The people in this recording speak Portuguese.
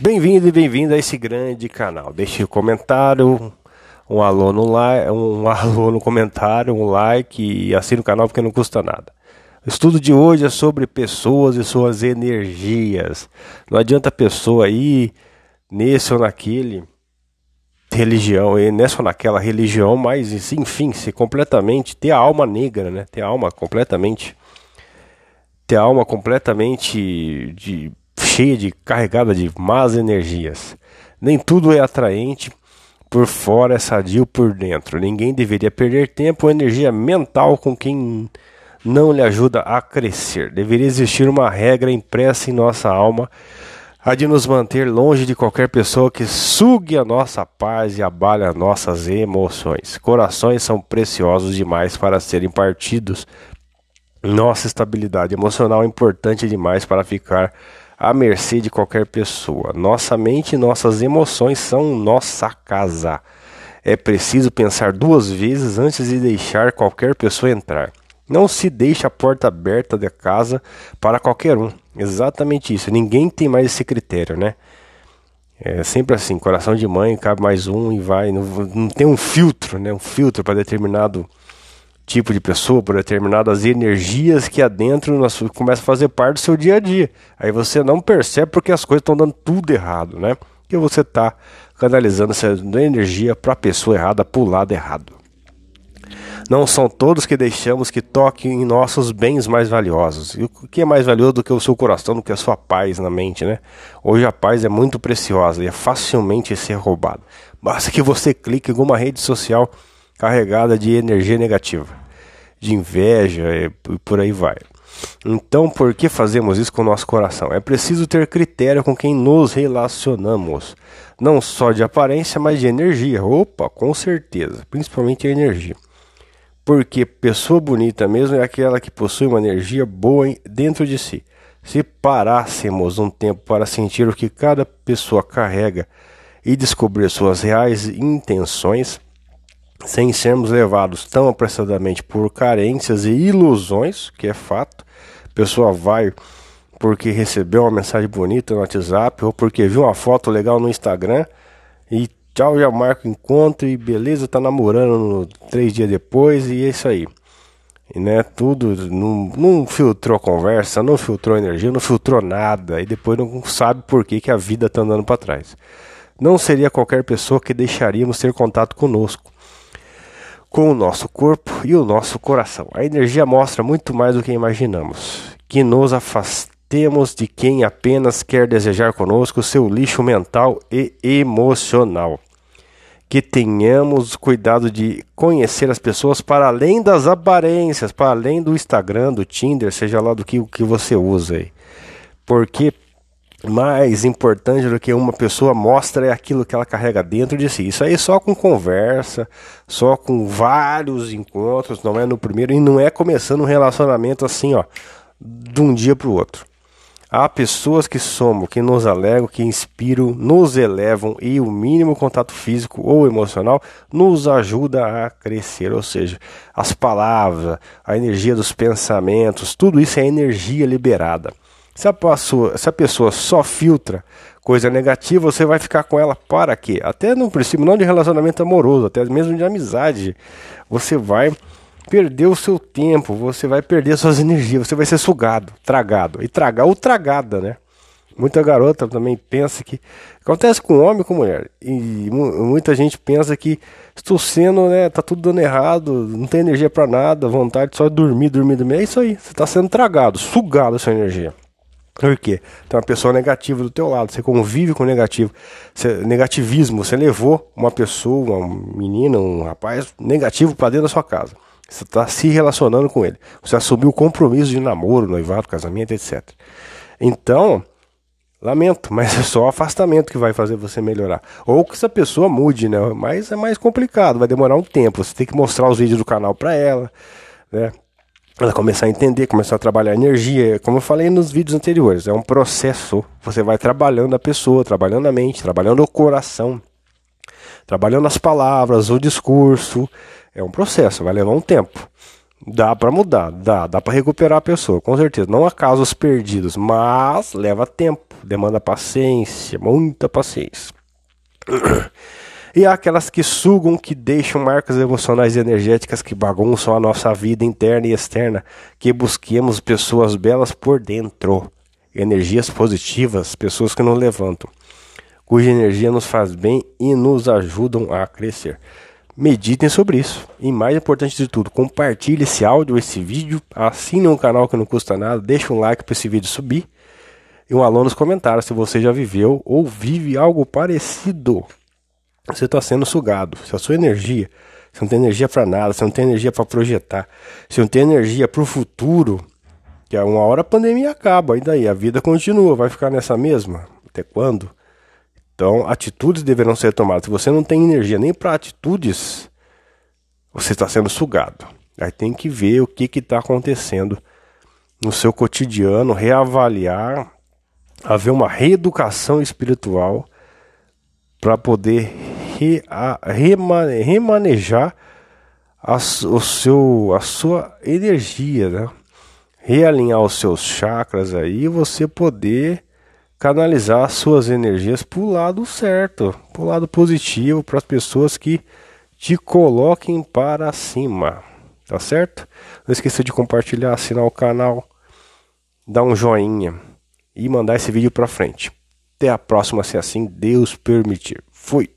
Bem-vindo e bem-vindo a esse grande canal. Deixe um comentário, um alô no like, um alô no comentário, um like e assine o canal porque não custa nada. O estudo de hoje é sobre pessoas e suas energias. Não adianta a pessoa ir nesse ou naquele religião, e nessa ou naquela religião, mas enfim, se completamente ter a alma negra, né? Ter a alma completamente ter a alma completamente de cheia de carregada de más energias. Nem tudo é atraente por fora é sadio por dentro. Ninguém deveria perder tempo ou energia mental com quem não lhe ajuda a crescer. Deveria existir uma regra impressa em nossa alma a de nos manter longe de qualquer pessoa que sugue a nossa paz e abale as nossas emoções. Corações são preciosos demais para serem partidos. Nossa estabilidade emocional é importante demais para ficar à mercê de qualquer pessoa. Nossa mente e nossas emoções são nossa casa. É preciso pensar duas vezes antes de deixar qualquer pessoa entrar. Não se deixe a porta aberta da casa para qualquer um. Exatamente isso. Ninguém tem mais esse critério, né? É sempre assim, coração de mãe, cabe mais um e vai. Não, não tem um filtro, né? Um filtro para determinado tipo de pessoa, para determinadas energias que adentro começa a fazer parte do seu dia a dia. Aí você não percebe porque as coisas estão dando tudo errado, né? Que você está canalizando essa energia para a pessoa errada, para o lado errado. Não são todos que deixamos que toquem em nossos bens mais valiosos. E o que é mais valioso do que o seu coração, do que a sua paz na mente, né? Hoje a paz é muito preciosa e é facilmente ser roubada. Basta que você clique em alguma rede social carregada de energia negativa, de inveja e por aí vai. Então, por que fazemos isso com o nosso coração? É preciso ter critério com quem nos relacionamos, não só de aparência, mas de energia. Opa, com certeza, principalmente a energia. Porque pessoa bonita mesmo é aquela que possui uma energia boa dentro de si. Se parássemos um tempo para sentir o que cada pessoa carrega e descobrir suas reais intenções, sem sermos levados tão apressadamente por carências e ilusões, que é fato. A pessoa vai porque recebeu uma mensagem bonita no WhatsApp ou porque viu uma foto legal no Instagram e tchau, já marca o encontro e beleza, tá namorando três dias depois e é isso aí. E né, tudo, não, não filtrou conversa, não filtrou energia, não filtrou nada e depois não sabe por que, que a vida tá andando para trás. Não seria qualquer pessoa que deixaríamos ter contato conosco com o nosso corpo e o nosso coração. A energia mostra muito mais do que imaginamos. Que nos afastemos de quem apenas quer desejar conosco seu lixo mental e emocional. Que tenhamos cuidado de conhecer as pessoas para além das aparências, para além do Instagram, do Tinder, seja lá do que, que você usa aí. Porque mais importante do que uma pessoa mostra é aquilo que ela carrega dentro de si. Isso aí só com conversa, só com vários encontros, não é no primeiro e não é começando um relacionamento assim, ó, de um dia para o outro. Há pessoas que somos, que nos alegam, que inspiram, nos elevam e o mínimo contato físico ou emocional nos ajuda a crescer. Ou seja, as palavras, a energia dos pensamentos, tudo isso é energia liberada. Se a, pessoa, se a pessoa só filtra coisa negativa, você vai ficar com ela para quê? Até no princípio, não de relacionamento amoroso, até mesmo de amizade. Você vai perder o seu tempo, você vai perder suas energias, você vai ser sugado, tragado. E tragar ou tragada, né? Muita garota também pensa que. Acontece com homem e com mulher. E muita gente pensa que estou sendo, né? Tá tudo dando errado, não tem energia para nada, vontade só de dormir, dormir, dormir. É isso aí. Você está sendo tragado, sugado a sua energia. Por quê? Tem uma pessoa negativa do teu lado, você convive com negativo. Você, negativismo, você levou uma pessoa, uma menina, um rapaz negativo para dentro da sua casa. Você está se relacionando com ele. Você assumiu o compromisso de namoro, noivado, casamento, etc. Então, lamento, mas é só o afastamento que vai fazer você melhorar. Ou que essa pessoa mude, né? Mas é mais complicado, vai demorar um tempo. Você tem que mostrar os vídeos do canal para ela, né? Ela começar a entender, começar a trabalhar a energia, como eu falei nos vídeos anteriores, é um processo. Você vai trabalhando a pessoa, trabalhando a mente, trabalhando o coração, trabalhando as palavras, o discurso. É um processo, vai levar um tempo. Dá para mudar, dá, dá para recuperar a pessoa, com certeza. Não há casos perdidos, mas leva tempo, demanda paciência, muita paciência. E há aquelas que sugam, que deixam marcas emocionais e energéticas que bagunçam a nossa vida interna e externa, que busquemos pessoas belas por dentro, energias positivas, pessoas que nos levantam, cuja energia nos faz bem e nos ajudam a crescer. Meditem sobre isso. E mais importante de tudo, compartilhe esse áudio, esse vídeo, assine um canal que não custa nada, deixe um like para esse vídeo subir. E um alô nos comentários se você já viveu ou vive algo parecido. Você está sendo sugado. Se a sua energia, você não tem energia para nada, você não tem energia para projetar, você não tem energia para o futuro, que uma hora a pandemia acaba, e daí a vida continua, vai ficar nessa mesma? Até quando? Então, atitudes deverão ser tomadas. Se você não tem energia nem para atitudes, você está sendo sugado. Aí tem que ver o que está acontecendo no seu cotidiano, reavaliar, haver uma reeducação espiritual para poder re, a, remane, remanejar a, o seu, a sua energia, né? realinhar os seus chakras aí e você poder canalizar suas energias para o lado certo, para o lado positivo, para as pessoas que te coloquem para cima. Tá certo? Não esqueça de compartilhar, assinar o canal, dar um joinha e mandar esse vídeo para frente. Até a próxima, se assim Deus permitir. Fui!